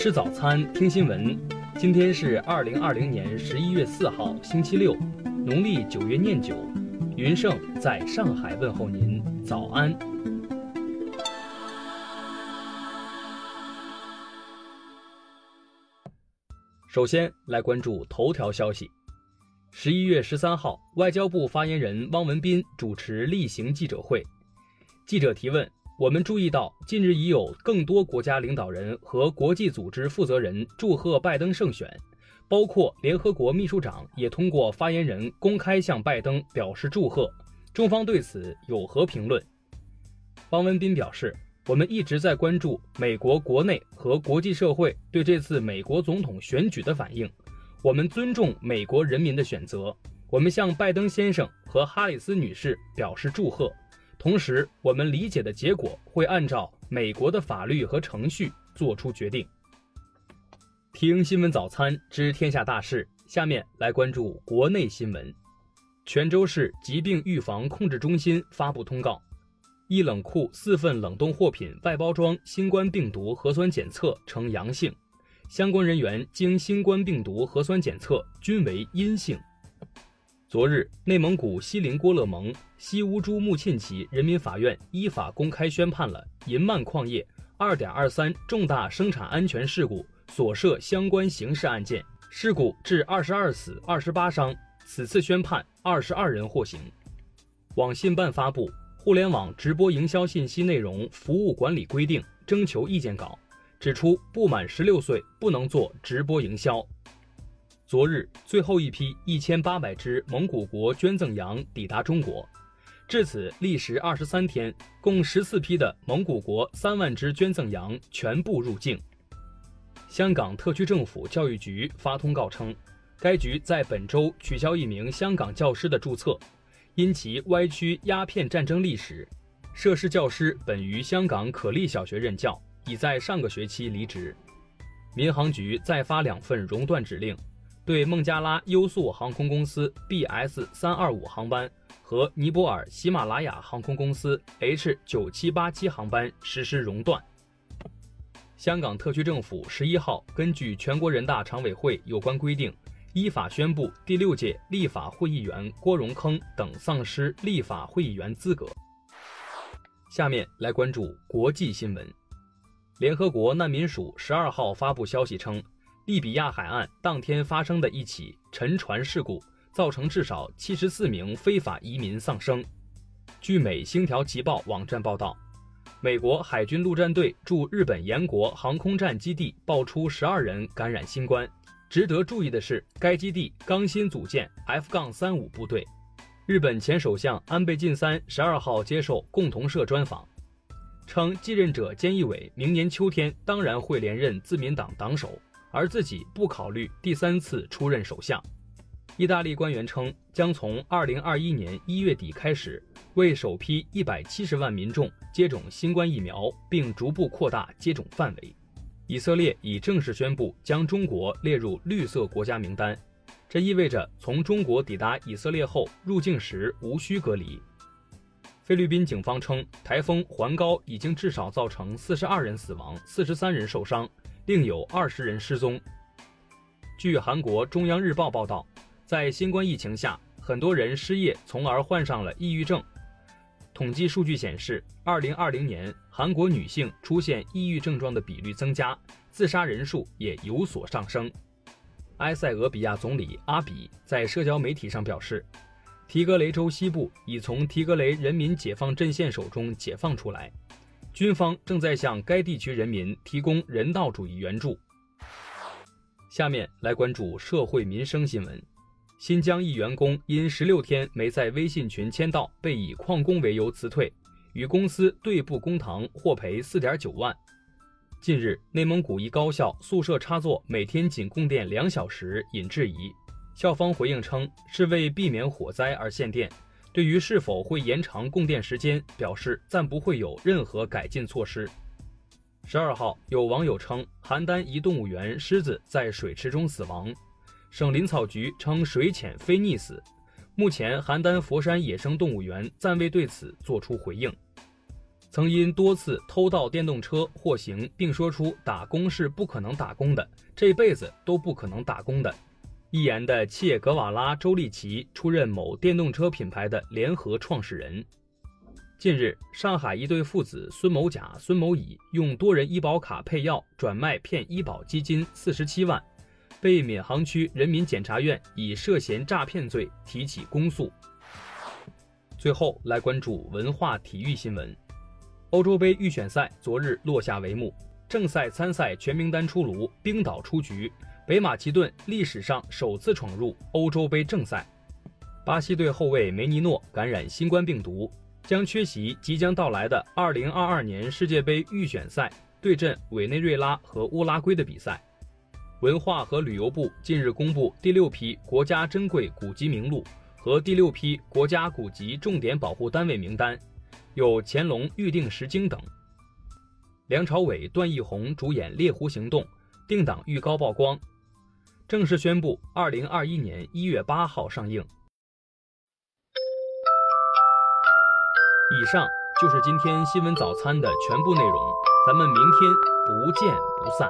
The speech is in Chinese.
吃早餐，听新闻。今天是二零二零年十一月四号，星期六，农历九月廿九。云盛在上海问候您，早安。首先来关注头条消息。十一月十三号，外交部发言人汪文斌主持例行记者会，记者提问。我们注意到，近日已有更多国家领导人和国际组织负责人祝贺拜登胜选，包括联合国秘书长也通过发言人公开向拜登表示祝贺。中方对此有何评论？汪文斌表示，我们一直在关注美国国内和国际社会对这次美国总统选举的反应，我们尊重美国人民的选择，我们向拜登先生和哈里斯女士表示祝贺。同时，我们理解的结果会按照美国的法律和程序做出决定。听新闻早餐知天下大事，下面来关注国内新闻。泉州市疾病预防控制中心发布通告：一冷库四份冷冻货品外包装新冠病毒核酸检测呈阳性，相关人员经新冠病毒核酸检测均为阴性。昨日，内蒙古锡林郭勒盟西乌珠穆沁旗人民法院依法公开宣判了银曼矿业2.23重大生产安全事故所涉相关刑事案件，事故致22死28伤。此次宣判，二十二人获刑。网信办发布《互联网直播营销信息内容服务管理规定》征求意见稿，指出不满十六岁不能做直播营销。昨日，最后一批一千八百只蒙古国捐赠羊抵达中国，至此历时二十三天，共十四批的蒙古国三万只捐赠羊全部入境。香港特区政府教育局发通告称，该局在本周取消一名香港教师的注册，因其歪曲鸦片战争历史。涉事教师本于香港可立小学任教，已在上个学期离职。民航局再发两份熔断指令。对孟加拉优速航空公司 BS 三二五航班和尼泊尔喜马拉雅航空公司 H 九七八七航班实施熔断。香港特区政府十一号根据全国人大常委会有关规定，依法宣布第六届立法会议员郭荣铿等丧失立法会议员资格。下面来关注国际新闻。联合国难民署十二号发布消息称。利比亚海岸当天发生的一起沉船事故，造成至少七十四名非法移民丧生。据美《星条旗报》网站报道，美国海军陆战队驻日本岩国航空站基地爆出十二人感染新冠。值得注意的是，该基地刚新组建 F 杠35部队。日本前首相安倍晋三十二号接受共同社专访，称继任者菅义伟明年秋天当然会连任自民党党首。而自己不考虑第三次出任首相。意大利官员称，将从二零二一年一月底开始，为首批一百七十万民众接种新冠疫苗，并逐步扩大接种范围。以色列已正式宣布将中国列入绿色国家名单，这意味着从中国抵达以色列后入境时无需隔离。菲律宾警方称，台风环高已经至少造成四十二人死亡，四十三人受伤。另有二十人失踪。据韩国中央日报报道，在新冠疫情下，很多人失业，从而患上了抑郁症。统计数据显示，二零二零年韩国女性出现抑郁症状的比率增加，自杀人数也有所上升。埃塞俄比亚总理阿比在社交媒体上表示，提格雷州西部已从提格雷人民解放阵线手中解放出来。军方正在向该地区人民提供人道主义援助。下面来关注社会民生新闻：新疆一员工因十六天没在微信群签到，被以旷工为由辞退，与公司对簿公堂，获赔四点九万。近日，内蒙古一高校宿舍插座每天仅供电两小时，引质疑。校方回应称，是为避免火灾而限电。对于是否会延长供电时间，表示暂不会有任何改进措施。十二号，有网友称邯郸一动物园狮子在水池中死亡，省林草局称水浅非溺死。目前，邯郸佛山野生动物园暂未对此作出回应。曾因多次偷盗电动车获刑，并说出打工是不可能打工的，这辈子都不可能打工的。一言的切格瓦拉·周利奇出任某电动车品牌的联合创始人。近日，上海一对父子孙某甲、孙某乙用多人医保卡配药转卖骗医保基金四十七万，被闵行区人民检察院以涉嫌诈骗罪提起公诉。最后来关注文化体育新闻。欧洲杯预选赛昨日落下帷幕，正赛参赛全名单出炉，冰岛出局。北马其顿历史上首次闯入欧洲杯正赛，巴西队后卫梅尼诺感染新冠病毒，将缺席即将到来的2022年世界杯预选赛对阵委内瑞拉和乌拉圭的比赛。文化和旅游部近日公布第六批国家珍贵古籍名录和第六批国家古籍重点保护单位名单，有乾隆预定石经等。梁朝伟、段奕宏主演《猎狐行动》定档预告曝光。正式宣布，二零二一年一月八号上映。以上就是今天新闻早餐的全部内容，咱们明天不见不散。